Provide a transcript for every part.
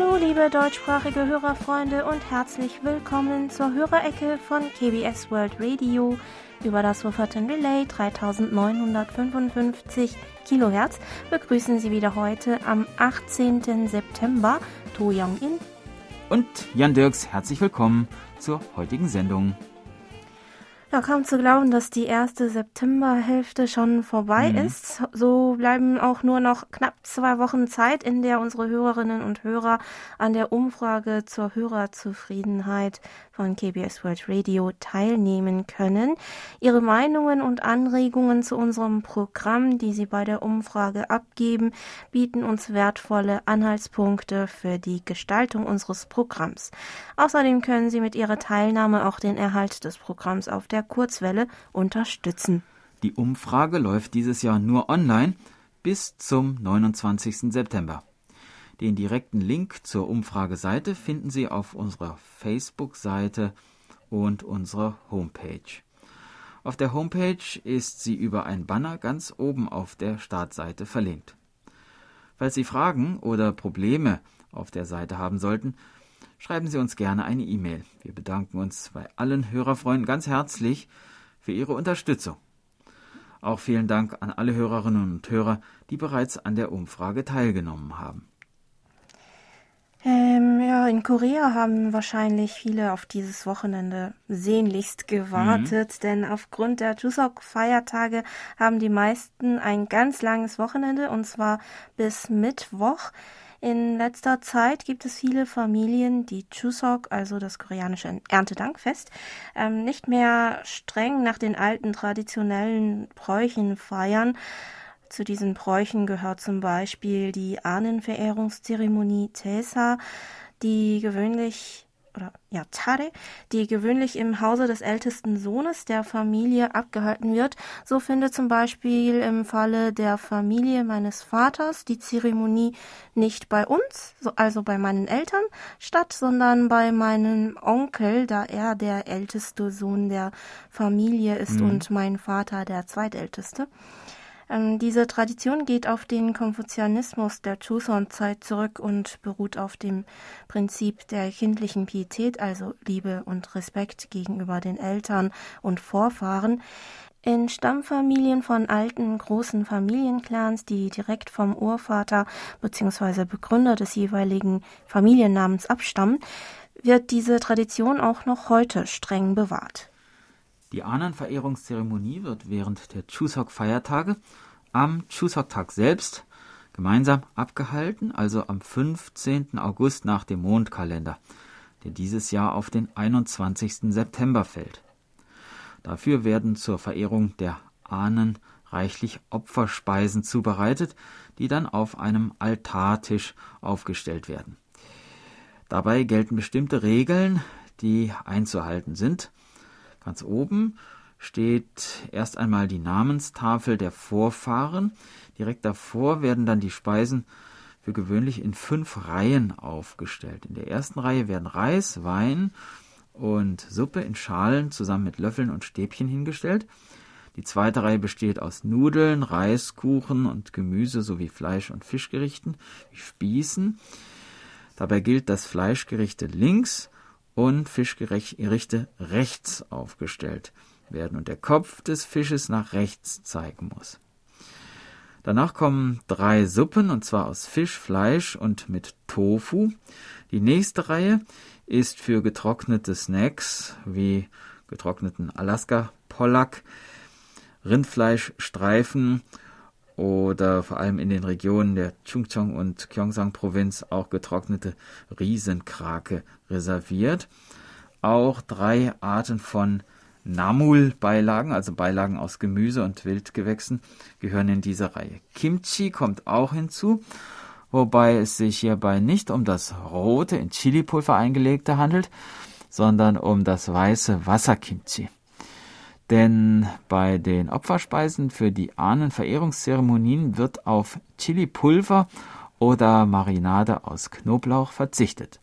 Hallo, liebe deutschsprachige Hörerfreunde und herzlich willkommen zur Hörerecke von KBS World Radio über das Wufferton Relay 3955 Kilohertz begrüßen Sie wieder heute am 18. September To Young-in und Jan Dirks. Herzlich willkommen zur heutigen Sendung. Ja, kaum zu glauben, dass die erste Septemberhälfte schon vorbei mhm. ist. So bleiben auch nur noch knapp zwei Wochen Zeit, in der unsere Hörerinnen und Hörer an der Umfrage zur Hörerzufriedenheit von KBS World Radio teilnehmen können. Ihre Meinungen und Anregungen zu unserem Programm, die Sie bei der Umfrage abgeben, bieten uns wertvolle Anhaltspunkte für die Gestaltung unseres Programms. Außerdem können Sie mit Ihrer Teilnahme auch den Erhalt des Programms auf der der Kurzwelle unterstützen. Die Umfrage läuft dieses Jahr nur online bis zum 29. September. Den direkten Link zur Umfrageseite finden Sie auf unserer Facebook-Seite und unserer Homepage. Auf der Homepage ist sie über ein Banner ganz oben auf der Startseite verlinkt. Falls Sie Fragen oder Probleme auf der Seite haben sollten, schreiben Sie uns gerne eine E-Mail. Wir bedanken uns bei allen Hörerfreunden ganz herzlich für Ihre Unterstützung. Auch vielen Dank an alle Hörerinnen und Hörer, die bereits an der Umfrage teilgenommen haben. Ähm, ja, in Korea haben wahrscheinlich viele auf dieses Wochenende sehnlichst gewartet, mhm. denn aufgrund der Chuseok-Feiertage haben die meisten ein ganz langes Wochenende und zwar bis Mittwoch. In letzter Zeit gibt es viele Familien, die Chuseok, also das koreanische Erntedankfest, ähm, nicht mehr streng nach den alten traditionellen Bräuchen feiern. Zu diesen Bräuchen gehört zum Beispiel die Ahnenverehrungszeremonie Tesa, die gewöhnlich oder ja, Tare, die gewöhnlich im Hause des ältesten Sohnes der Familie abgehalten wird. So findet zum Beispiel im Falle der Familie meines Vaters die Zeremonie nicht bei uns, also bei meinen Eltern, statt, sondern bei meinem Onkel, da er der älteste Sohn der Familie ist mhm. und mein Vater der zweitälteste. Ähm, diese Tradition geht auf den Konfuzianismus der Joseon-Zeit zurück und beruht auf dem Prinzip der kindlichen Pietät, also Liebe und Respekt gegenüber den Eltern und Vorfahren. In Stammfamilien von alten großen Familienclans, die direkt vom Urvater bzw. Begründer des jeweiligen Familiennamens abstammen, wird diese Tradition auch noch heute streng bewahrt. Die Ahnenverehrungszeremonie wird während der Chuseok-Feiertage am Chuseok-Tag selbst gemeinsam abgehalten, also am 15. August nach dem Mondkalender, der dieses Jahr auf den 21. September fällt. Dafür werden zur Verehrung der Ahnen reichlich Opferspeisen zubereitet, die dann auf einem Altartisch aufgestellt werden. Dabei gelten bestimmte Regeln, die einzuhalten sind. Ganz oben steht erst einmal die Namenstafel der Vorfahren. Direkt davor werden dann die Speisen für gewöhnlich in fünf Reihen aufgestellt. In der ersten Reihe werden Reis, Wein und Suppe in Schalen zusammen mit Löffeln und Stäbchen hingestellt. Die zweite Reihe besteht aus Nudeln, Reiskuchen und Gemüse sowie Fleisch- und Fischgerichten wie Spießen. Dabei gilt, dass Fleischgerichte links und Fischgerichte rechts aufgestellt werden und der Kopf des Fisches nach rechts zeigen muss. Danach kommen drei Suppen, und zwar aus Fisch, Fleisch und mit Tofu. Die nächste Reihe ist für getrocknete Snacks wie getrockneten Alaska-Pollack, Rindfleischstreifen oder vor allem in den Regionen der Chungcheong und Gyeongsang-Provinz auch getrocknete Riesenkrake reserviert. Auch drei Arten von Namul-Beilagen, also Beilagen aus Gemüse und Wildgewächsen, gehören in diese Reihe. Kimchi kommt auch hinzu, wobei es sich hierbei nicht um das rote, in Chilipulver eingelegte handelt, sondern um das weiße Wasserkimchi. Denn bei den Opferspeisen für die Ahnenverehrungszeremonien wird auf Chilipulver oder Marinade aus Knoblauch verzichtet.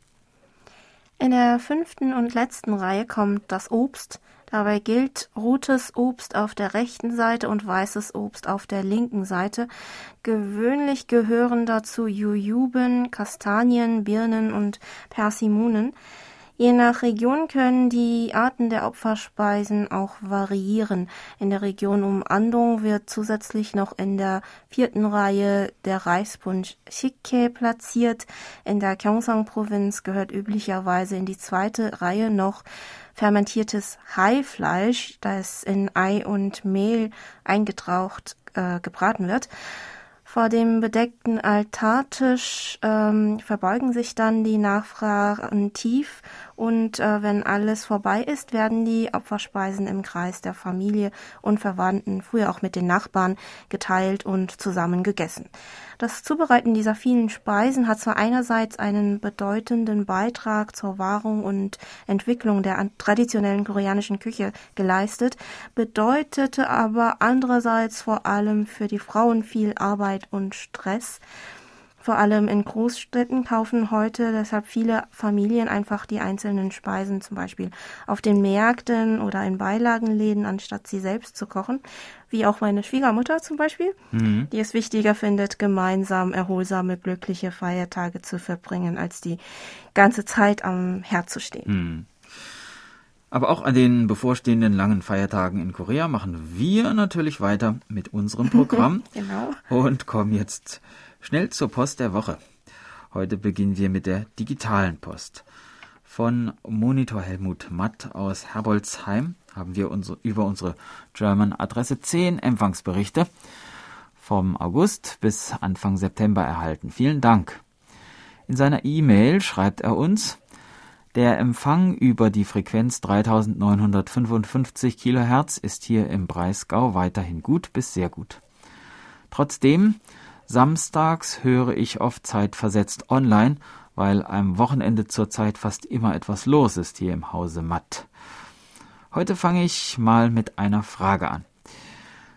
In der fünften und letzten Reihe kommt das Obst. Dabei gilt rotes Obst auf der rechten Seite und weißes Obst auf der linken Seite. Gewöhnlich gehören dazu Jujuben, Kastanien, Birnen und Persimonen. Je nach Region können die Arten der Opferspeisen auch variieren. In der Region um Andong wird zusätzlich noch in der vierten Reihe der Reispunsch Shike platziert. In der Gyeongsang-Provinz gehört üblicherweise in die zweite Reihe noch fermentiertes Haifleisch, das in Ei und Mehl eingetraucht äh, gebraten wird. Vor dem bedeckten Altartisch ähm, verbeugen sich dann die Nachfragen tief und äh, wenn alles vorbei ist, werden die Opferspeisen im Kreis der Familie und Verwandten, früher auch mit den Nachbarn, geteilt und zusammen gegessen. Das Zubereiten dieser vielen Speisen hat zwar einerseits einen bedeutenden Beitrag zur Wahrung und Entwicklung der traditionellen koreanischen Küche geleistet, bedeutete aber andererseits vor allem für die Frauen viel Arbeit und Stress. Vor allem in Großstädten kaufen heute deshalb viele Familien einfach die einzelnen Speisen zum Beispiel auf den Märkten oder in Beilagenläden, anstatt sie selbst zu kochen. Wie auch meine Schwiegermutter zum Beispiel, mhm. die es wichtiger findet, gemeinsam erholsame, glückliche Feiertage zu verbringen, als die ganze Zeit am Herd zu stehen. Mhm. Aber auch an den bevorstehenden langen Feiertagen in Korea machen wir natürlich weiter mit unserem Programm genau. und kommen jetzt Schnell zur Post der Woche. Heute beginnen wir mit der digitalen Post. Von Monitor Helmut Matt aus Herbolzheim haben wir unsere, über unsere German Adresse 10 Empfangsberichte vom August bis Anfang September erhalten. Vielen Dank. In seiner E-Mail schreibt er uns, der Empfang über die Frequenz 3955 kHz ist hier im Breisgau weiterhin gut bis sehr gut. Trotzdem Samstags höre ich oft zeitversetzt online, weil am Wochenende zurzeit fast immer etwas los ist hier im Hause Matt. Heute fange ich mal mit einer Frage an.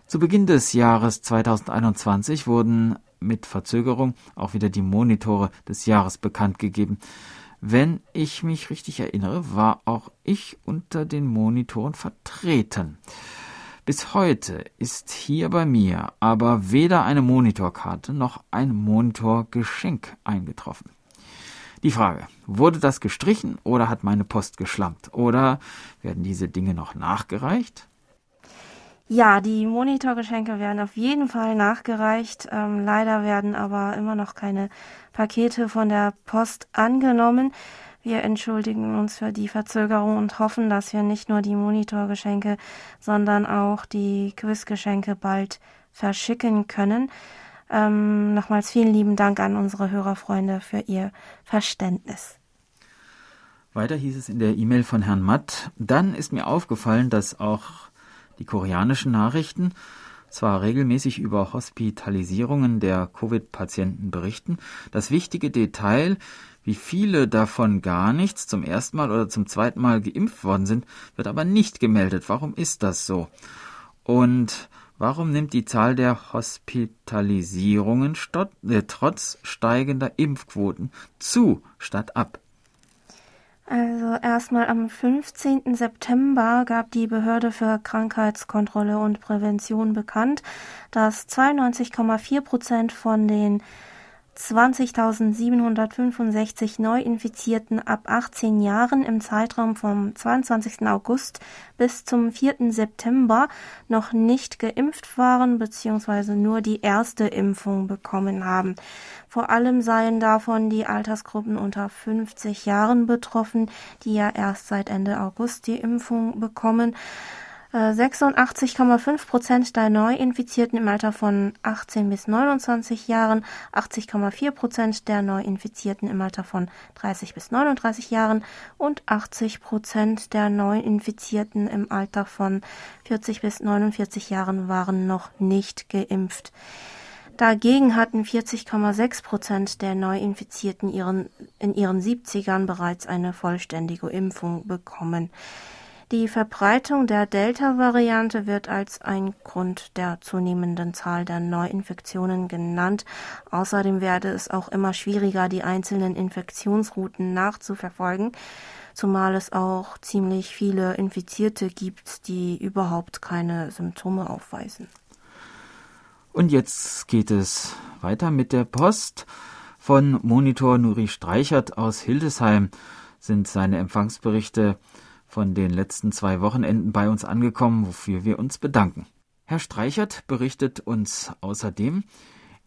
Zu Beginn des Jahres 2021 wurden mit Verzögerung auch wieder die Monitore des Jahres bekannt gegeben. Wenn ich mich richtig erinnere, war auch ich unter den Monitoren vertreten. Bis heute ist hier bei mir aber weder eine Monitorkarte noch ein Monitorgeschenk eingetroffen. Die Frage, wurde das gestrichen oder hat meine Post geschlampt? Oder werden diese Dinge noch nachgereicht? Ja, die Monitorgeschenke werden auf jeden Fall nachgereicht. Ähm, leider werden aber immer noch keine Pakete von der Post angenommen. Wir entschuldigen uns für die Verzögerung und hoffen, dass wir nicht nur die Monitorgeschenke, sondern auch die Quizgeschenke bald verschicken können. Ähm, nochmals vielen lieben Dank an unsere Hörerfreunde für ihr Verständnis. Weiter hieß es in der E-Mail von Herrn Matt, dann ist mir aufgefallen, dass auch die koreanischen Nachrichten zwar regelmäßig über Hospitalisierungen der Covid-Patienten berichten, das wichtige Detail, wie viele davon gar nichts zum ersten Mal oder zum zweiten Mal geimpft worden sind, wird aber nicht gemeldet. Warum ist das so? Und warum nimmt die Zahl der Hospitalisierungen äh, trotz steigender Impfquoten zu statt ab? Also erstmal am 15. September gab die Behörde für Krankheitskontrolle und Prävention bekannt, dass 92,4 Prozent von den 20.765 Neuinfizierten ab 18 Jahren im Zeitraum vom 22. August bis zum 4. September noch nicht geimpft waren bzw. nur die erste Impfung bekommen haben. Vor allem seien davon die Altersgruppen unter 50 Jahren betroffen, die ja erst seit Ende August die Impfung bekommen. 86,5 Prozent der Neuinfizierten im Alter von 18 bis 29 Jahren, 80,4 Prozent der Neuinfizierten im Alter von 30 bis 39 Jahren und 80 Prozent der Neuinfizierten im Alter von 40 bis 49 Jahren waren noch nicht geimpft. Dagegen hatten 40,6 Prozent der Neuinfizierten ihren, in ihren 70ern bereits eine vollständige Impfung bekommen. Die Verbreitung der Delta-Variante wird als ein Grund der zunehmenden Zahl der Neuinfektionen genannt. Außerdem werde es auch immer schwieriger, die einzelnen Infektionsrouten nachzuverfolgen, zumal es auch ziemlich viele Infizierte gibt, die überhaupt keine Symptome aufweisen. Und jetzt geht es weiter mit der Post. Von Monitor Nuri Streichert aus Hildesheim sind seine Empfangsberichte von den letzten zwei Wochenenden bei uns angekommen, wofür wir uns bedanken. Herr Streichert berichtet uns außerdem,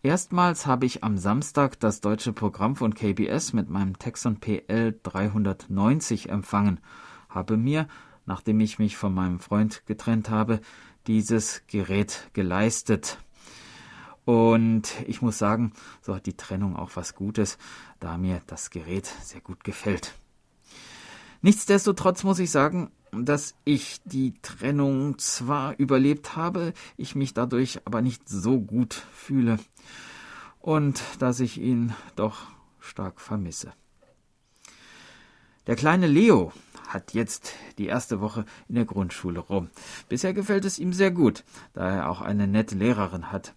erstmals habe ich am Samstag das deutsche Programm von KBS mit meinem Texon PL 390 empfangen, habe mir, nachdem ich mich von meinem Freund getrennt habe, dieses Gerät geleistet. Und ich muss sagen, so hat die Trennung auch was Gutes, da mir das Gerät sehr gut gefällt. Nichtsdestotrotz muss ich sagen, dass ich die Trennung zwar überlebt habe, ich mich dadurch aber nicht so gut fühle und dass ich ihn doch stark vermisse. Der kleine Leo hat jetzt die erste Woche in der Grundschule rum. Bisher gefällt es ihm sehr gut, da er auch eine nette Lehrerin hat.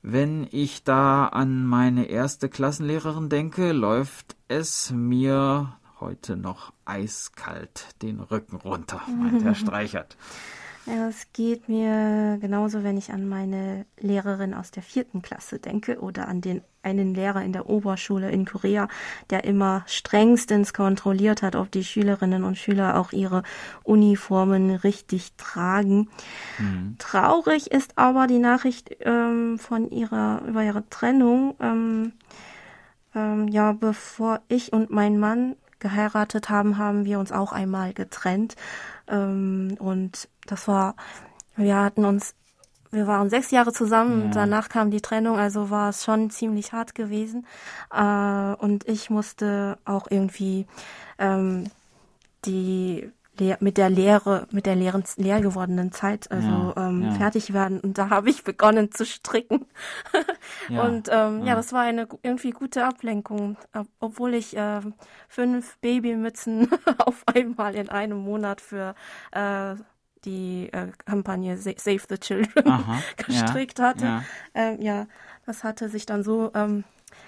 Wenn ich da an meine erste Klassenlehrerin denke, läuft es mir heute noch eiskalt den Rücken runter, meint Herr Streichert. Ja, es geht mir genauso, wenn ich an meine Lehrerin aus der vierten Klasse denke oder an den einen Lehrer in der Oberschule in Korea, der immer strengstens kontrolliert hat, ob die Schülerinnen und Schüler auch ihre Uniformen richtig tragen. Mhm. Traurig ist aber die Nachricht ähm, von ihrer über ihre Trennung. Ähm, ähm, ja, bevor ich und mein Mann geheiratet haben, haben wir uns auch einmal getrennt. Ähm, und das war, wir hatten uns, wir waren sechs Jahre zusammen, ja. danach kam die Trennung, also war es schon ziemlich hart gewesen. Äh, und ich musste auch irgendwie ähm, die Mit der Lehre, mit der leeren, leer gewordenen Zeit, also ja, ähm, ja. fertig werden. Und da habe ich begonnen zu stricken. ja, und ähm, ja. das war eine irgendwie gute Ablenkung, obwohl ich äh, fünf Babymützen auf einmal in einem Monat für äh, die äh, Kampagne Save the Children Aha, gestrickt hatte. Ähm, ja, das hatte sich dann so ähm,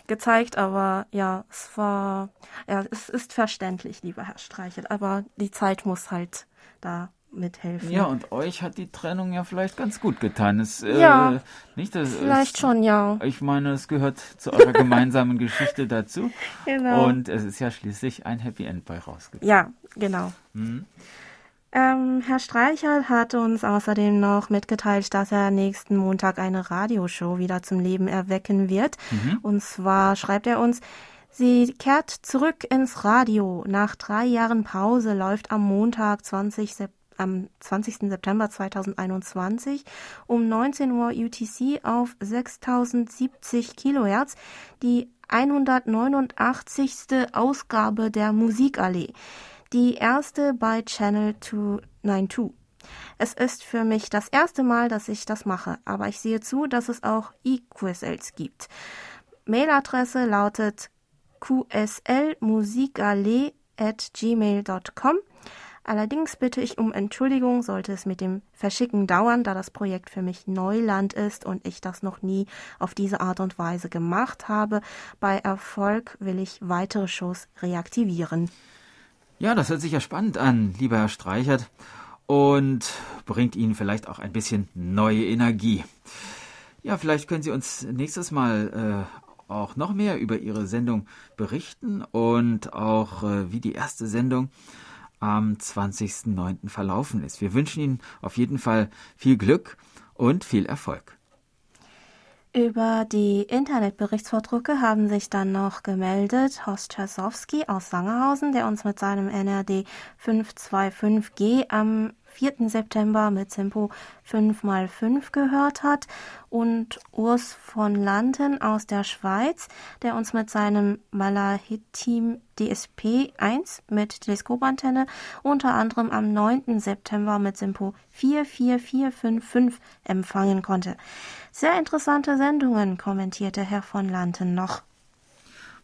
gezeigt, aber ja, es war, ja, es ist verständlich, lieber Herr Streichel, aber die Zeit muss halt da mithelfen. Ja, und euch hat die Trennung ja vielleicht ganz gut getan. Es, äh, ja, äh, nicht, das, vielleicht es, schon, ja. Ich meine, es gehört zu eurer gemeinsamen Geschichte dazu. Genau. Und es ist ja schließlich ein Happy End bei rausgekommen. Ja, genau. Mhm. Ähm, Herr Streichert hat uns außerdem noch mitgeteilt, dass er nächsten Montag eine Radioshow wieder zum Leben erwecken wird. Mhm. Und zwar schreibt er uns, sie kehrt zurück ins Radio. Nach drei Jahren Pause läuft am Montag 20 September am 20. September 2021 um 19 Uhr UTC auf 6070 Kilohertz die 189. Ausgabe der Musikallee die erste bei Channel 292. Es ist für mich das erste Mal, dass ich das mache, aber ich sehe zu, dass es auch E-QSLs gibt. Mailadresse lautet qslmusikale@gmail.com. Allerdings bitte ich um Entschuldigung, sollte es mit dem Verschicken dauern, da das Projekt für mich Neuland ist und ich das noch nie auf diese Art und Weise gemacht habe. Bei Erfolg will ich weitere Shows reaktivieren. Ja, das hört sich ja spannend an, lieber Herr Streichert, und bringt Ihnen vielleicht auch ein bisschen neue Energie. Ja, vielleicht können Sie uns nächstes Mal äh, auch noch mehr über Ihre Sendung berichten und auch äh, wie die erste Sendung am 20.09. verlaufen ist. Wir wünschen Ihnen auf jeden Fall viel Glück und viel Erfolg. Über die Internetberichtsvordrucke haben sich dann noch gemeldet Horst Czasowski aus Sangerhausen, der uns mit seinem NRD 525G am 4. September mit Tempo 5x5 gehört hat und Urs von Landen aus der Schweiz, der uns mit seinem Malahit-Team DSP 1 mit Teleskopantenne unter anderem am 9. September mit Tempo 44455 empfangen konnte. Sehr interessante Sendungen, kommentierte Herr von Landen noch.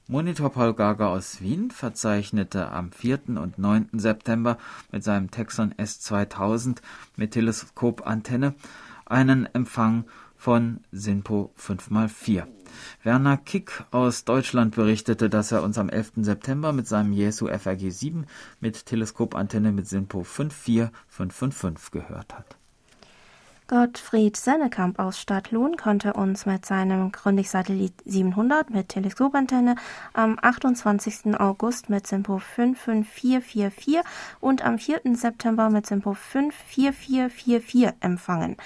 Monitor Paul Gager aus Wien verzeichnete am 4. und 9. September mit seinem Texon S2000 mit Teleskopantenne einen Empfang von SINPO 5x4. Werner Kick aus Deutschland berichtete, dass er uns am 11. September mit seinem Jesu FRG 7 mit Teleskopantenne mit SINPO 54555 gehört hat. Gottfried Sennekamp aus Stadtlohn konnte uns mit seinem Grundig-Satellit 700 mit Teleskopantenne am 28. August mit Simpo 55444 und am 4. September mit Simpo 54444 empfangen.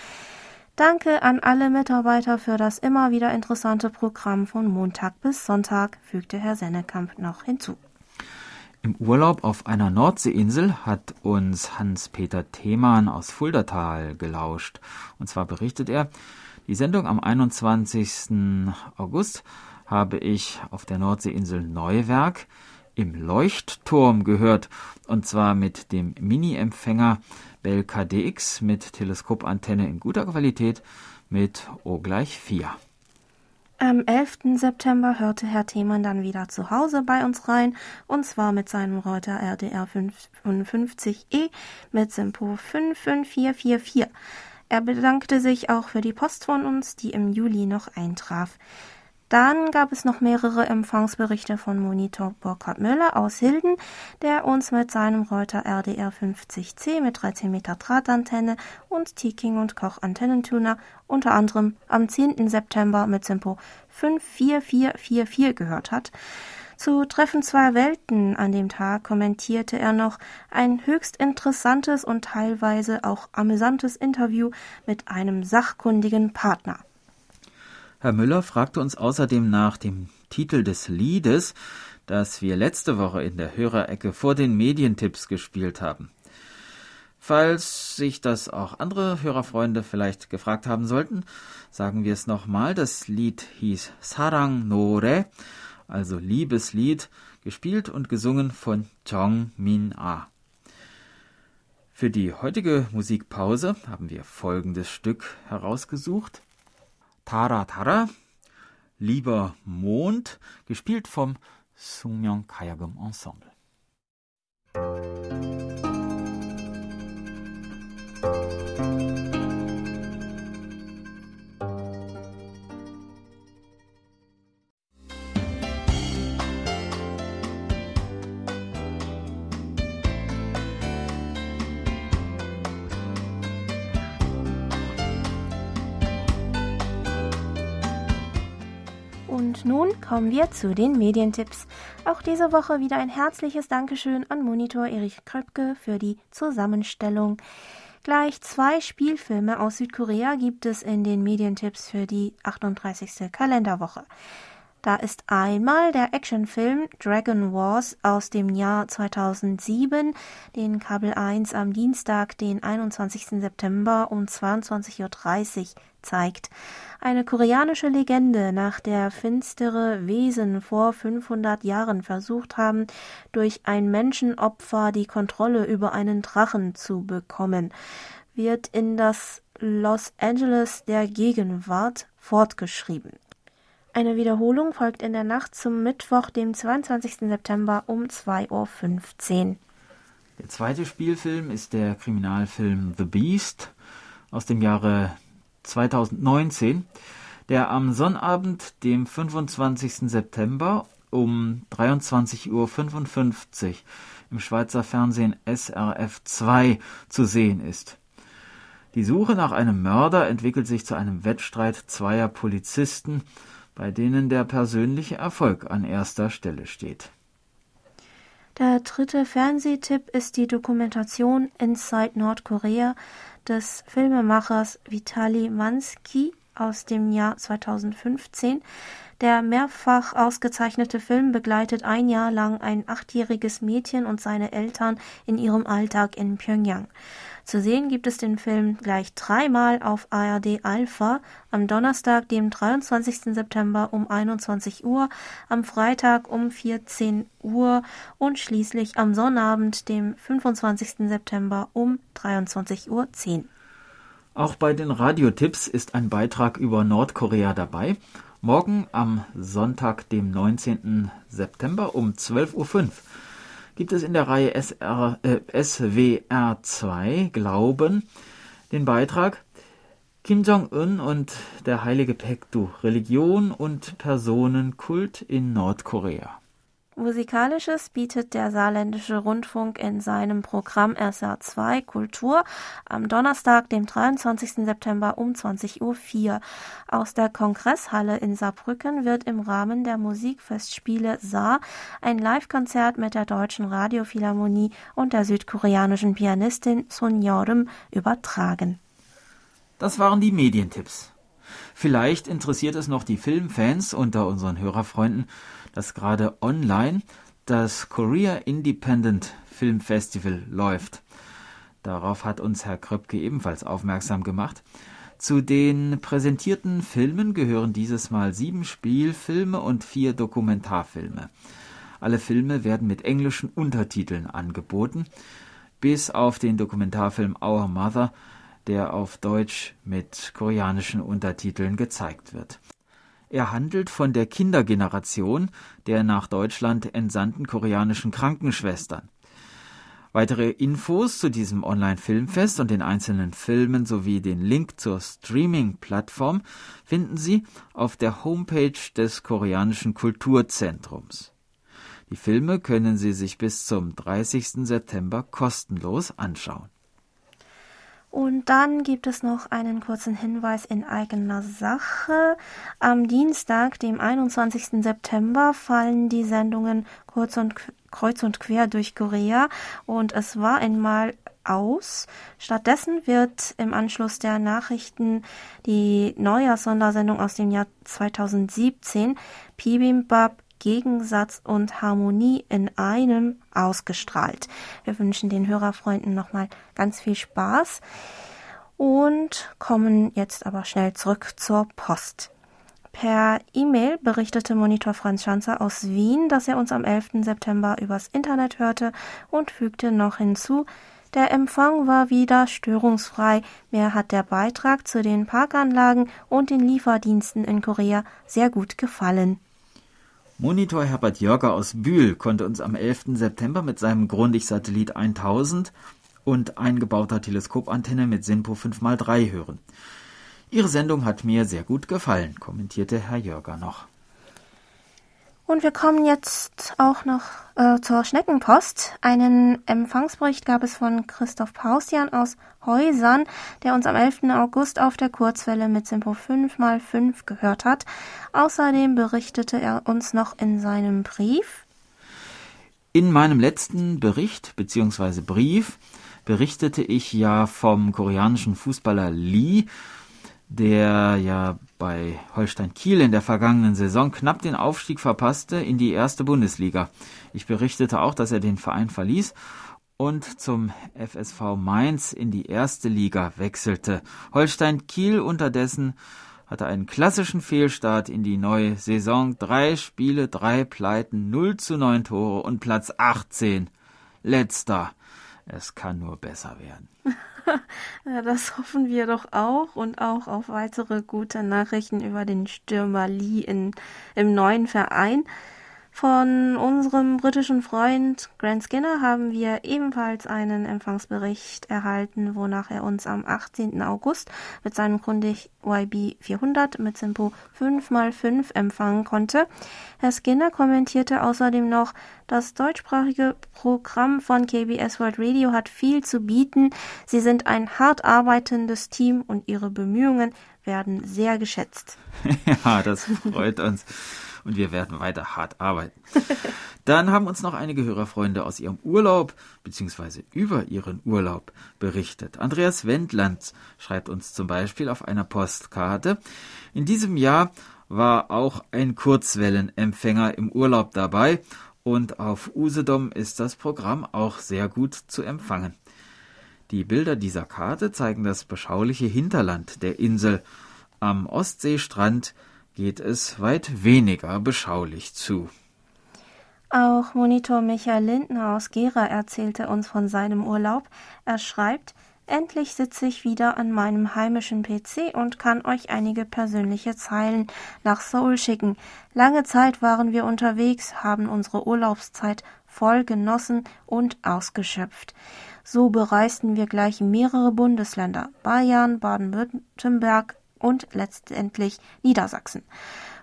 Danke an alle Mitarbeiter für das immer wieder interessante Programm von Montag bis Sonntag, fügte Herr Sennekamp noch hinzu. Im Urlaub auf einer Nordseeinsel hat uns Hans-Peter Themann aus Fuldatal gelauscht. Und zwar berichtet er, die Sendung am 21. August habe ich auf der Nordseeinsel Neuwerk im Leuchtturm gehört, und zwar mit dem Mini-Empfänger Bell KDX mit Teleskopantenne in guter Qualität mit O gleich 4. Am 11. September hörte Herr Themann dann wieder zu Hause bei uns rein, und zwar mit seinem Reuter RDR 55E mit Simpo 55444. Er bedankte sich auch für die Post von uns, die im Juli noch eintraf. Dann gab es noch mehrere Empfangsberichte von Monitor Burkhard Müller aus Hilden, der uns mit seinem Reuter RDR 50C mit 13 Meter Drahtantenne und Tiking und Koch Antennentuner unter anderem am 10. September mit Simpo 54444 gehört hat. Zu Treffen zweier Welten an dem Tag kommentierte er noch ein höchst interessantes und teilweise auch amüsantes Interview mit einem sachkundigen Partner. Herr Müller fragte uns außerdem nach dem Titel des Liedes, das wir letzte Woche in der Hörerecke vor den Medientipps gespielt haben. Falls sich das auch andere Hörerfreunde vielleicht gefragt haben sollten, sagen wir es nochmal. Das Lied hieß Sarang Nore, also Liebeslied, gespielt und gesungen von Chong Min A. Für die heutige Musikpause haben wir folgendes Stück herausgesucht. Tara Tara, Lieber Mond, gespielt vom Sungmyeong Kayagum Ensemble. Und nun kommen wir zu den Medientipps. Auch diese Woche wieder ein herzliches Dankeschön an Monitor Erich Kröpke für die Zusammenstellung. Gleich zwei Spielfilme aus Südkorea gibt es in den Medientipps für die 38. Kalenderwoche. Da ist einmal der Actionfilm Dragon Wars aus dem Jahr 2007, den Kabel 1 am Dienstag, den 21. September um 22.30 Uhr zeigt. Eine koreanische Legende, nach der finstere Wesen vor 500 Jahren versucht haben, durch ein Menschenopfer die Kontrolle über einen Drachen zu bekommen, wird in das Los Angeles der Gegenwart fortgeschrieben. Eine Wiederholung folgt in der Nacht zum Mittwoch, dem 22. September um 2.15 Uhr. Der zweite Spielfilm ist der Kriminalfilm The Beast aus dem Jahre 2019, der am Sonnabend, dem 25. September um 23.55 Uhr im Schweizer Fernsehen SRF 2 zu sehen ist. Die Suche nach einem Mörder entwickelt sich zu einem Wettstreit zweier Polizisten, bei denen der persönliche Erfolg an erster Stelle steht. Der dritte Fernsehtipp ist die Dokumentation Inside Nordkorea des Filmemachers Vitali Mansky aus dem Jahr 2015. Der mehrfach ausgezeichnete Film begleitet ein Jahr lang ein achtjähriges Mädchen und seine Eltern in ihrem Alltag in Pyongyang. Zu sehen gibt es den Film gleich dreimal auf ARD Alpha, am Donnerstag, dem 23. September um 21 Uhr, am Freitag um 14 Uhr und schließlich am Sonnabend, dem 25. September um 23.10 Uhr. Auch bei den Radiotipps ist ein Beitrag über Nordkorea dabei. Morgen am Sonntag, dem 19. September um 12.05 Uhr gibt es in der Reihe SR, äh, SWR 2 Glauben den Beitrag Kim Jong-un und der heilige Pektu Religion und Personenkult in Nordkorea. Musikalisches bietet der Saarländische Rundfunk in seinem Programm SR2 Kultur am Donnerstag, dem 23. September um 20.04 Uhr. Aus der Kongresshalle in Saarbrücken wird im Rahmen der Musikfestspiele Saar ein Live-Konzert mit der Deutschen Radiophilharmonie und der südkoreanischen Pianistin Sun Yorim übertragen. Das waren die Medientipps. Vielleicht interessiert es noch die Filmfans unter unseren Hörerfreunden, dass gerade online das Korea Independent Film Festival läuft. Darauf hat uns Herr Kröpke ebenfalls aufmerksam gemacht. Zu den präsentierten Filmen gehören dieses Mal sieben Spielfilme und vier Dokumentarfilme. Alle Filme werden mit englischen Untertiteln angeboten, bis auf den Dokumentarfilm Our Mother, der auf Deutsch mit koreanischen Untertiteln gezeigt wird. Er handelt von der Kindergeneration der nach Deutschland entsandten koreanischen Krankenschwestern. Weitere Infos zu diesem Online-Filmfest und den einzelnen Filmen sowie den Link zur Streaming-Plattform finden Sie auf der Homepage des Koreanischen Kulturzentrums. Die Filme können Sie sich bis zum 30. September kostenlos anschauen. Und dann gibt es noch einen kurzen Hinweis in eigener Sache. Am Dienstag, dem 21. September, fallen die Sendungen Kurz und, Kreuz und Quer durch Korea und es war einmal aus. Stattdessen wird im Anschluss der Nachrichten die Neujahrssondersendung aus dem Jahr 2017 Bibimbap Gegensatz und Harmonie in einem ausgestrahlt. Wir wünschen den Hörerfreunden nochmal ganz viel Spaß und kommen jetzt aber schnell zurück zur Post. Per E-Mail berichtete Monitor Franz Schanzer aus Wien, dass er uns am 11. September übers Internet hörte und fügte noch hinzu, der Empfang war wieder störungsfrei. Mir hat der Beitrag zu den Parkanlagen und den Lieferdiensten in Korea sehr gut gefallen. Monitor Herbert Jörger aus Bühl konnte uns am 11. September mit seinem Grundig-Satellit 1000 und eingebauter Teleskopantenne mit SINPO 5x3 hören. Ihre Sendung hat mir sehr gut gefallen, kommentierte Herr Jörger noch. Und wir kommen jetzt auch noch äh, zur Schneckenpost. Einen Empfangsbericht gab es von Christoph Pausian aus Häusern, der uns am 11. August auf der Kurzwelle mit Simpo 5x5 gehört hat. Außerdem berichtete er uns noch in seinem Brief. In meinem letzten Bericht bzw. Brief berichtete ich ja vom koreanischen Fußballer Lee, der ja bei Holstein Kiel in der vergangenen Saison knapp den Aufstieg verpasste in die erste Bundesliga. Ich berichtete auch, dass er den Verein verließ und zum FSV Mainz in die erste Liga wechselte. Holstein Kiel unterdessen hatte einen klassischen Fehlstart in die neue Saison. Drei Spiele, drei Pleiten, 0 zu 9 Tore und Platz 18. Letzter. Es kann nur besser werden. ja, das hoffen wir doch auch und auch auf weitere gute Nachrichten über den Stürmer Lee in, im neuen Verein. Von unserem britischen Freund Grant Skinner haben wir ebenfalls einen Empfangsbericht erhalten, wonach er uns am 18. August mit seinem Grundig YB 400 mit Simpo 5x5 empfangen konnte. Herr Skinner kommentierte außerdem noch, das deutschsprachige Programm von KBS World Radio hat viel zu bieten. Sie sind ein hart arbeitendes Team und ihre Bemühungen werden sehr geschätzt. ja, das freut uns und wir werden weiter hart arbeiten. Dann haben uns noch einige Hörerfreunde aus ihrem Urlaub bzw. über ihren Urlaub berichtet. Andreas Wendland schreibt uns zum Beispiel auf einer Postkarte, in diesem Jahr war auch ein Kurzwellenempfänger im Urlaub dabei und auf Usedom ist das Programm auch sehr gut zu empfangen. Die Bilder dieser Karte zeigen das beschauliche Hinterland der Insel. Am Ostseestrand geht es weit weniger beschaulich zu. Auch Monitor Michael Lindner aus Gera erzählte uns von seinem Urlaub. Er schreibt, Endlich sitze ich wieder an meinem heimischen PC und kann euch einige persönliche Zeilen nach Seoul schicken. Lange Zeit waren wir unterwegs, haben unsere Urlaubszeit voll genossen und ausgeschöpft. So bereisten wir gleich mehrere Bundesländer Bayern, Baden-Württemberg und letztendlich Niedersachsen.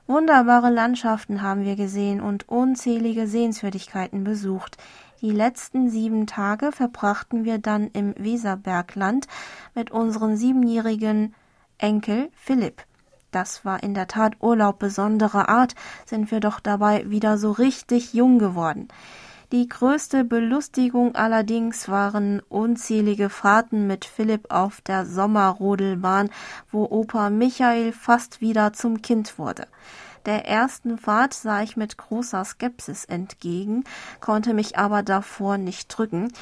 Wunderbare Landschaften haben wir gesehen und unzählige Sehenswürdigkeiten besucht. Die letzten sieben Tage verbrachten wir dann im Weserbergland mit unserem siebenjährigen Enkel Philipp. Das war in der Tat Urlaub besonderer Art, sind wir doch dabei wieder so richtig jung geworden. Die größte Belustigung allerdings waren unzählige Fahrten mit Philipp auf der Sommerrodelbahn, wo Opa Michael fast wieder zum Kind wurde. Der ersten Fahrt sah ich mit großer Skepsis entgegen, konnte mich aber davor nicht drücken.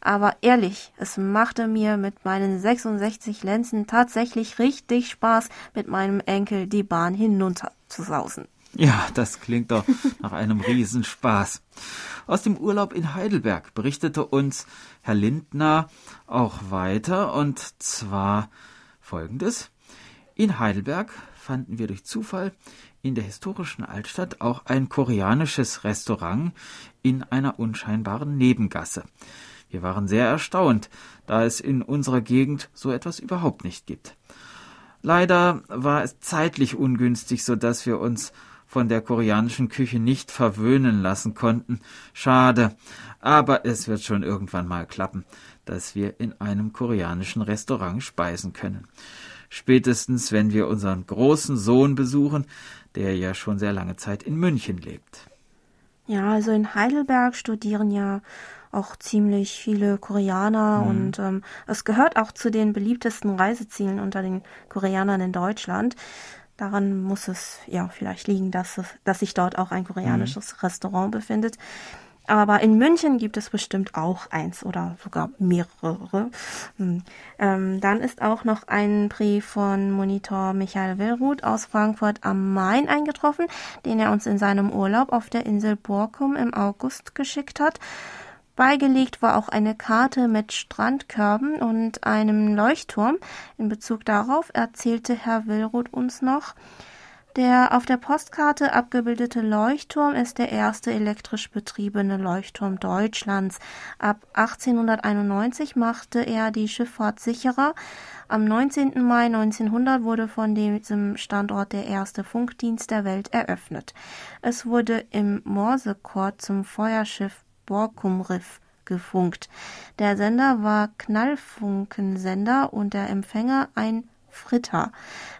Aber ehrlich, es machte mir mit meinen 66 Lenzen tatsächlich richtig Spaß, mit meinem Enkel die Bahn hinunter zu sausen. Ja, das klingt doch nach einem Riesenspaß. Aus dem Urlaub in Heidelberg berichtete uns Herr Lindner auch weiter, und zwar folgendes. In Heidelberg fanden wir durch Zufall in der historischen Altstadt auch ein koreanisches Restaurant in einer unscheinbaren Nebengasse. Wir waren sehr erstaunt, da es in unserer Gegend so etwas überhaupt nicht gibt. Leider war es zeitlich ungünstig, so dass wir uns von der koreanischen Küche nicht verwöhnen lassen konnten. Schade, aber es wird schon irgendwann mal klappen, dass wir in einem koreanischen Restaurant speisen können. Spätestens, wenn wir unseren großen Sohn besuchen, der ja schon sehr lange Zeit in München lebt. Ja, also in Heidelberg studieren ja auch ziemlich viele Koreaner mhm. und ähm, es gehört auch zu den beliebtesten Reisezielen unter den Koreanern in Deutschland. Daran muss es ja vielleicht liegen, dass, es, dass sich dort auch ein koreanisches mhm. Restaurant befindet. Aber in München gibt es bestimmt auch eins oder sogar mehrere. Hm. Ähm, dann ist auch noch ein Brief von Monitor Michael Willruth aus Frankfurt am Main eingetroffen, den er uns in seinem Urlaub auf der Insel Borkum im August geschickt hat. Beigelegt war auch eine Karte mit Strandkörben und einem Leuchtturm. In Bezug darauf erzählte Herr Willruth uns noch, der auf der Postkarte abgebildete Leuchtturm ist der erste elektrisch betriebene Leuchtturm Deutschlands. Ab 1891 machte er die Schifffahrt sicherer. Am 19. Mai 1900 wurde von diesem Standort der erste Funkdienst der Welt eröffnet. Es wurde im Morsechord zum Feuerschiff Borkum-Riff gefunkt. Der Sender war Knallfunkensender und der Empfänger ein Fritter.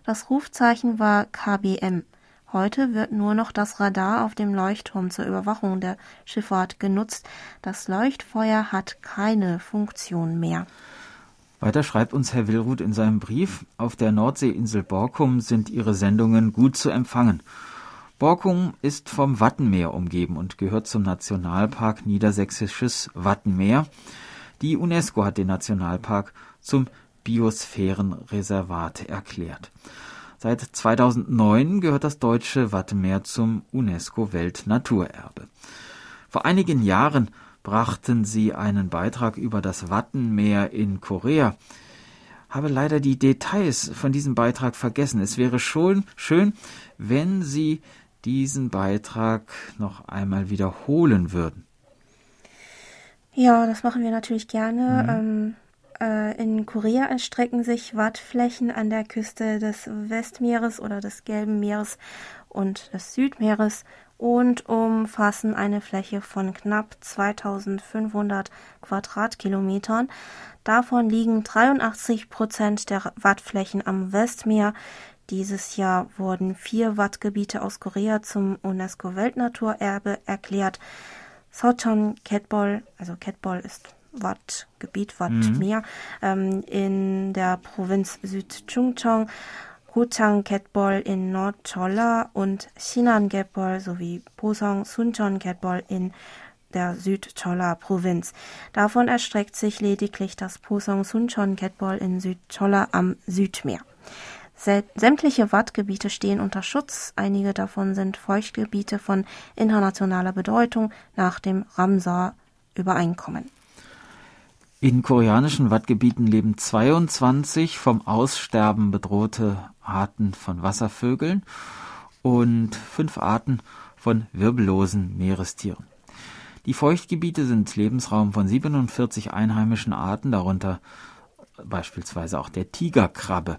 Das Rufzeichen war KBM. Heute wird nur noch das Radar auf dem Leuchtturm zur Überwachung der Schifffahrt genutzt. Das Leuchtfeuer hat keine Funktion mehr. Weiter schreibt uns Herr Willruth in seinem Brief, auf der Nordseeinsel Borkum sind ihre Sendungen gut zu empfangen. Borkum ist vom Wattenmeer umgeben und gehört zum Nationalpark Niedersächsisches Wattenmeer. Die UNESCO hat den Nationalpark zum Biosphärenreservat erklärt. Seit 2009 gehört das deutsche Wattenmeer zum UNESCO-Weltnaturerbe. Vor einigen Jahren brachten sie einen Beitrag über das Wattenmeer in Korea. Habe leider die Details von diesem Beitrag vergessen. Es wäre schon schön, wenn Sie diesen Beitrag noch einmal wiederholen würden. Ja, das machen wir natürlich gerne. Mhm. Ähm, äh, in Korea erstrecken sich Wattflächen an der Küste des Westmeeres oder des Gelben Meeres und des Südmeeres und umfassen eine Fläche von knapp 2500 Quadratkilometern. Davon liegen 83 Prozent der Wattflächen am Westmeer, dieses Jahr wurden vier Wattgebiete aus Korea zum UNESCO-Weltnaturerbe erklärt. Sochon Ketbol, also Ketbol ist Wattgebiet, Wattmeer, mhm. ähm, in der Provinz Südchungcheong, Gutang Ketbol in Nordcholla und Sinan Ketbol sowie Posong Suncheon Ketbol in der Südcholla Provinz. Davon erstreckt sich lediglich das Posong Suncheon Ketbol in Südcholla am Südmeer. Sämtliche Wattgebiete stehen unter Schutz, einige davon sind Feuchtgebiete von internationaler Bedeutung nach dem Ramsar-Übereinkommen. In koreanischen Wattgebieten leben 22 vom Aussterben bedrohte Arten von Wasservögeln und fünf Arten von wirbellosen Meerestieren. Die Feuchtgebiete sind Lebensraum von 47 einheimischen Arten, darunter beispielsweise auch der Tigerkrabbe.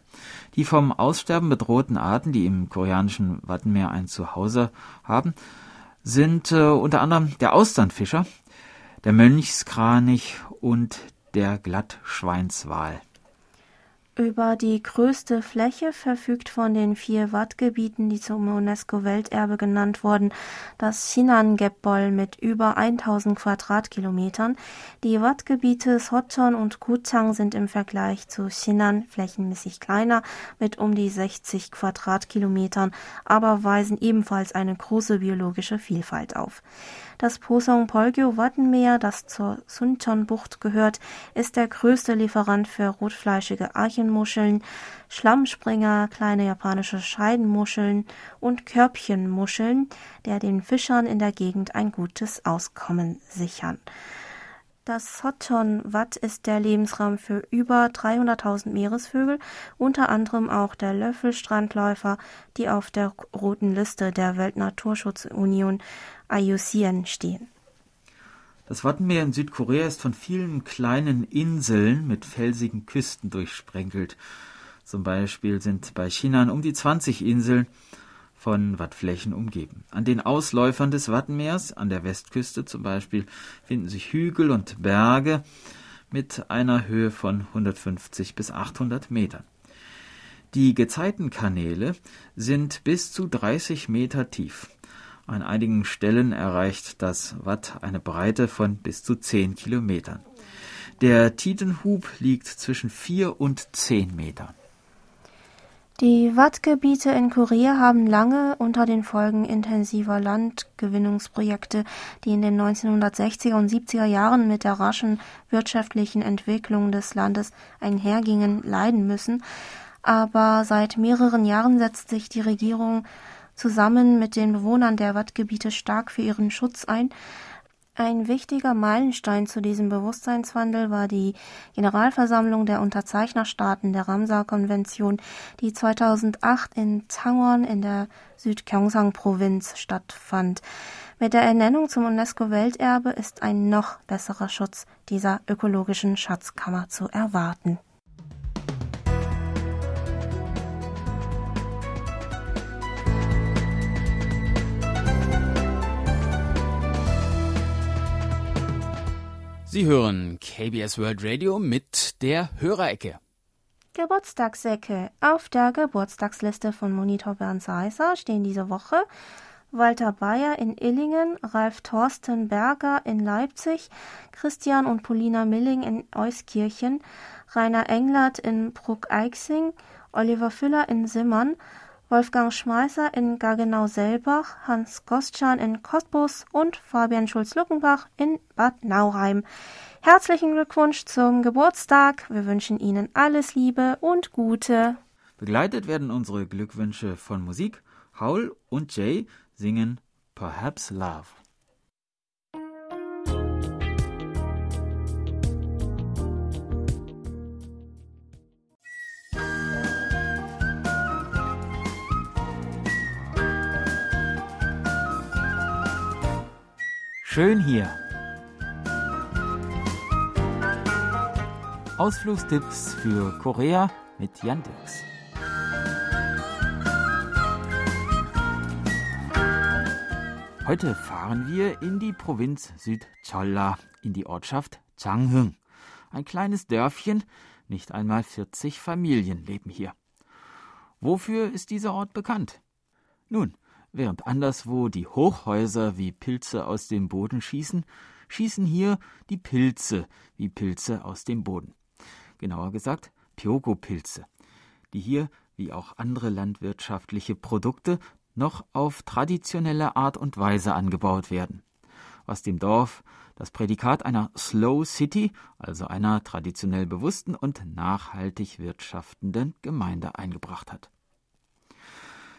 Die vom Aussterben bedrohten Arten, die im koreanischen Wattenmeer ein Zuhause haben, sind äh, unter anderem der Austernfischer, der Mönchskranich und der Glattschweinswal. Über die größte Fläche verfügt von den vier Wattgebieten, die zum UNESCO-Welterbe genannt wurden, das Sinan-Gebol mit über 1000 Quadratkilometern. Die Wattgebiete Soton und Gutang sind im Vergleich zu Sinan flächenmäßig kleiner mit um die 60 Quadratkilometern, aber weisen ebenfalls eine große biologische Vielfalt auf. Das Posong-Polgyo-Wattenmeer, das zur Suncheon-Bucht gehört, ist der größte Lieferant für rotfleischige Archenmuscheln, Schlammspringer, kleine japanische Scheidenmuscheln und Körbchenmuscheln, der den Fischern in der Gegend ein gutes Auskommen sichern. Das Soton Watt ist der Lebensraum für über 300.000 Meeresvögel, unter anderem auch der Löffelstrandläufer, die auf der roten Liste der Weltnaturschutzunion IUCN stehen. Das Wattenmeer in Südkorea ist von vielen kleinen Inseln mit felsigen Küsten durchsprenkelt. Zum Beispiel sind bei Chinan um die 20 Inseln von Wattflächen umgeben. An den Ausläufern des Wattenmeers, an der Westküste zum Beispiel, finden sich Hügel und Berge mit einer Höhe von 150 bis 800 Metern. Die Gezeitenkanäle sind bis zu 30 Meter tief. An einigen Stellen erreicht das Watt eine Breite von bis zu 10 Kilometern. Der Tidenhub liegt zwischen 4 und 10 Metern. Die Wattgebiete in Korea haben lange unter den Folgen intensiver Landgewinnungsprojekte, die in den 1960er und 70er Jahren mit der raschen wirtschaftlichen Entwicklung des Landes einhergingen, leiden müssen. Aber seit mehreren Jahren setzt sich die Regierung zusammen mit den Bewohnern der Wattgebiete stark für ihren Schutz ein. Ein wichtiger Meilenstein zu diesem Bewusstseinswandel war die Generalversammlung der Unterzeichnerstaaten der Ramsar-Konvention, die 2008 in Tangwon in der Südgyeongsang-Provinz stattfand. Mit der Ernennung zum UNESCO-Welterbe ist ein noch besserer Schutz dieser ökologischen Schatzkammer zu erwarten. Sie hören KBS World Radio mit der Hörerecke. Geburtstagsecke. Auf der Geburtstagsliste von Monitor Bernd Seiser stehen diese Woche Walter Bayer in Illingen, Ralf Thorsten Berger in Leipzig, Christian und Polina Milling in Euskirchen, Rainer Englert in Bruck-Eichsing, Oliver Füller in Simmern, Wolfgang Schmeißer in Gaggenau-Selbach, Hans Gostschan in Cottbus und Fabian Schulz-Luckenbach in Bad Nauheim. Herzlichen Glückwunsch zum Geburtstag. Wir wünschen Ihnen alles Liebe und Gute. Begleitet werden unsere Glückwünsche von Musik. Haul und Jay singen Perhaps Love. Schön hier. Ausflugstipps für Korea mit Jan Dirks. Heute fahren wir in die Provinz Südcholla, in die Ortschaft Changhung. Ein kleines Dörfchen, nicht einmal 40 Familien leben hier. Wofür ist dieser Ort bekannt? Nun, Während anderswo die Hochhäuser wie Pilze aus dem Boden schießen, schießen hier die Pilze wie Pilze aus dem Boden. Genauer gesagt Pyogo-Pilze, die hier, wie auch andere landwirtschaftliche Produkte, noch auf traditionelle Art und Weise angebaut werden, was dem Dorf das Prädikat einer Slow City, also einer traditionell bewussten und nachhaltig wirtschaftenden Gemeinde eingebracht hat.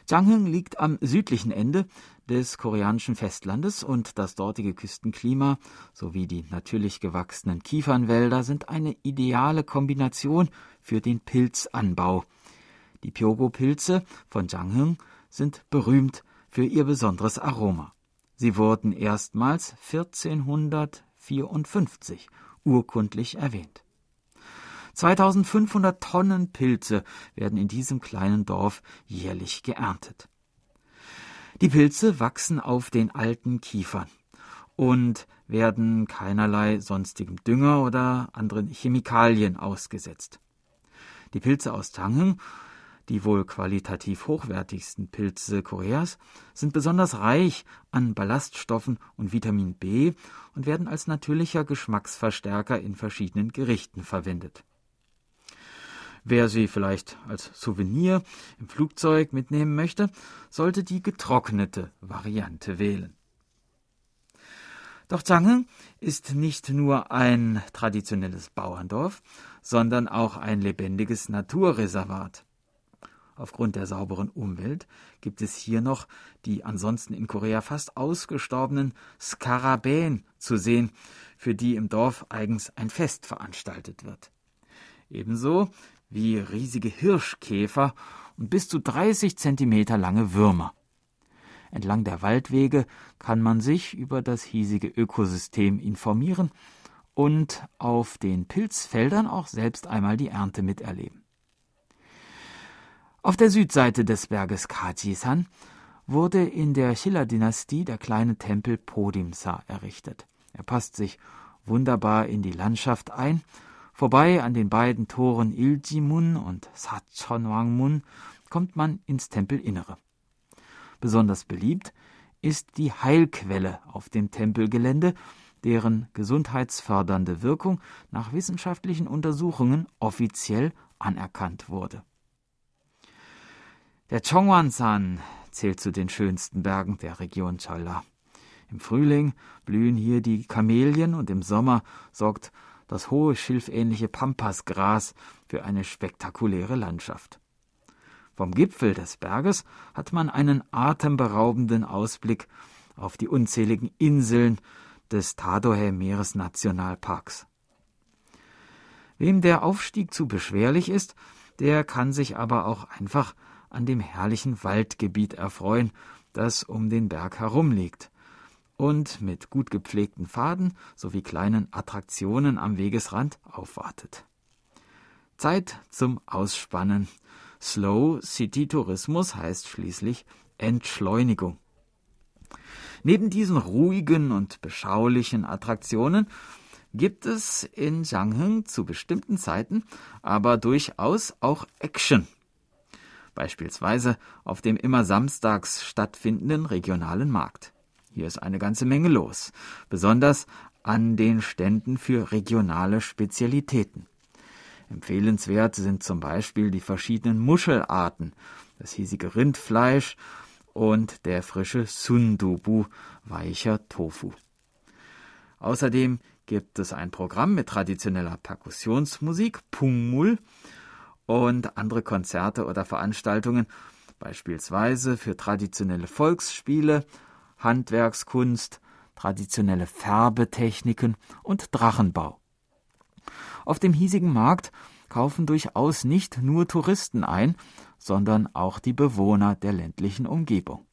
Changheng liegt am südlichen Ende des koreanischen Festlandes und das dortige Küstenklima sowie die natürlich gewachsenen Kiefernwälder sind eine ideale Kombination für den Pilzanbau. Die Pyogo-Pilze von Janghung sind berühmt für ihr besonderes Aroma. Sie wurden erstmals 1454 urkundlich erwähnt. 2500 Tonnen Pilze werden in diesem kleinen Dorf jährlich geerntet. Die Pilze wachsen auf den alten Kiefern und werden keinerlei sonstigem Dünger oder anderen Chemikalien ausgesetzt. Die Pilze aus Tangen, die wohl qualitativ hochwertigsten Pilze Koreas, sind besonders reich an Ballaststoffen und Vitamin B und werden als natürlicher Geschmacksverstärker in verschiedenen Gerichten verwendet. Wer sie vielleicht als Souvenir im Flugzeug mitnehmen möchte, sollte die getrocknete Variante wählen. Doch Zange ist nicht nur ein traditionelles Bauerndorf, sondern auch ein lebendiges Naturreservat. Aufgrund der sauberen Umwelt gibt es hier noch die ansonsten in Korea fast ausgestorbenen Skarabäen zu sehen, für die im Dorf eigens ein Fest veranstaltet wird. Ebenso wie riesige Hirschkäfer und bis zu 30 Zentimeter lange Würmer. Entlang der Waldwege kann man sich über das hiesige Ökosystem informieren und auf den Pilzfeldern auch selbst einmal die Ernte miterleben. Auf der Südseite des Berges Kajisan wurde in der Schiller-Dynastie der kleine Tempel Podimsa errichtet. Er passt sich wunderbar in die Landschaft ein Vorbei an den beiden Toren Iljimun und Sachonwangmun kommt man ins Tempelinnere. Besonders beliebt ist die Heilquelle auf dem Tempelgelände, deren gesundheitsfördernde Wirkung nach wissenschaftlichen Untersuchungen offiziell anerkannt wurde. Der Chongwansan zählt zu den schönsten Bergen der Region Cholla. Im Frühling blühen hier die Kamelien und im Sommer sorgt das hohe schilfähnliche Pampasgras für eine spektakuläre Landschaft. Vom Gipfel des Berges hat man einen atemberaubenden Ausblick auf die unzähligen Inseln des Tadohe Meeresnationalparks. Wem der Aufstieg zu beschwerlich ist, der kann sich aber auch einfach an dem herrlichen Waldgebiet erfreuen, das um den Berg herum liegt und mit gut gepflegten Pfaden sowie kleinen Attraktionen am Wegesrand aufwartet. Zeit zum Ausspannen. Slow City Tourismus heißt schließlich Entschleunigung. Neben diesen ruhigen und beschaulichen Attraktionen gibt es in Jiangheung zu bestimmten Zeiten aber durchaus auch Action. Beispielsweise auf dem immer samstags stattfindenden regionalen Markt. Hier ist eine ganze Menge los, besonders an den Ständen für regionale Spezialitäten. Empfehlenswert sind zum Beispiel die verschiedenen Muschelarten, das hiesige Rindfleisch und der frische Sundubu, weicher Tofu. Außerdem gibt es ein Programm mit traditioneller Perkussionsmusik, Pungmul, und andere Konzerte oder Veranstaltungen, beispielsweise für traditionelle Volksspiele Handwerkskunst, traditionelle Färbetechniken und Drachenbau. Auf dem hiesigen Markt kaufen durchaus nicht nur Touristen ein, sondern auch die Bewohner der ländlichen Umgebung.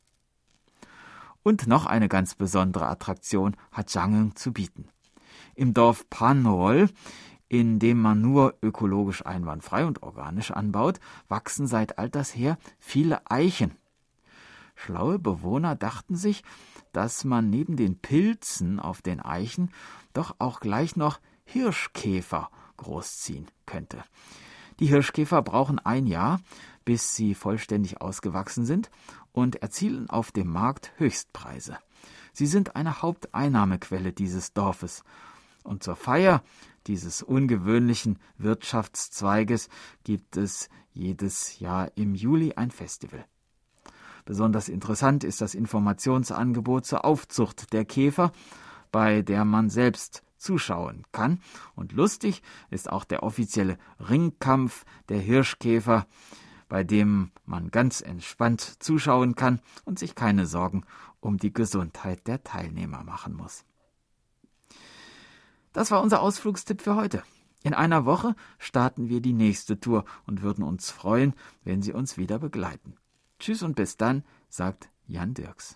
Und noch eine ganz besondere Attraktion hat Jangen zu bieten. Im Dorf Panol, in dem man nur ökologisch einwandfrei und organisch anbaut, wachsen seit alters her viele Eichen. Schlaue Bewohner dachten sich, dass man neben den Pilzen auf den Eichen doch auch gleich noch Hirschkäfer großziehen könnte. Die Hirschkäfer brauchen ein Jahr, bis sie vollständig ausgewachsen sind und erzielen auf dem Markt Höchstpreise. Sie sind eine Haupteinnahmequelle dieses Dorfes. Und zur Feier dieses ungewöhnlichen Wirtschaftszweiges gibt es jedes Jahr im Juli ein Festival. Besonders interessant ist das Informationsangebot zur Aufzucht der Käfer, bei der man selbst zuschauen kann. Und lustig ist auch der offizielle Ringkampf der Hirschkäfer, bei dem man ganz entspannt zuschauen kann und sich keine Sorgen um die Gesundheit der Teilnehmer machen muss. Das war unser Ausflugstipp für heute. In einer Woche starten wir die nächste Tour und würden uns freuen, wenn Sie uns wieder begleiten. Tschüss und bis dann, sagt Jan Dirks.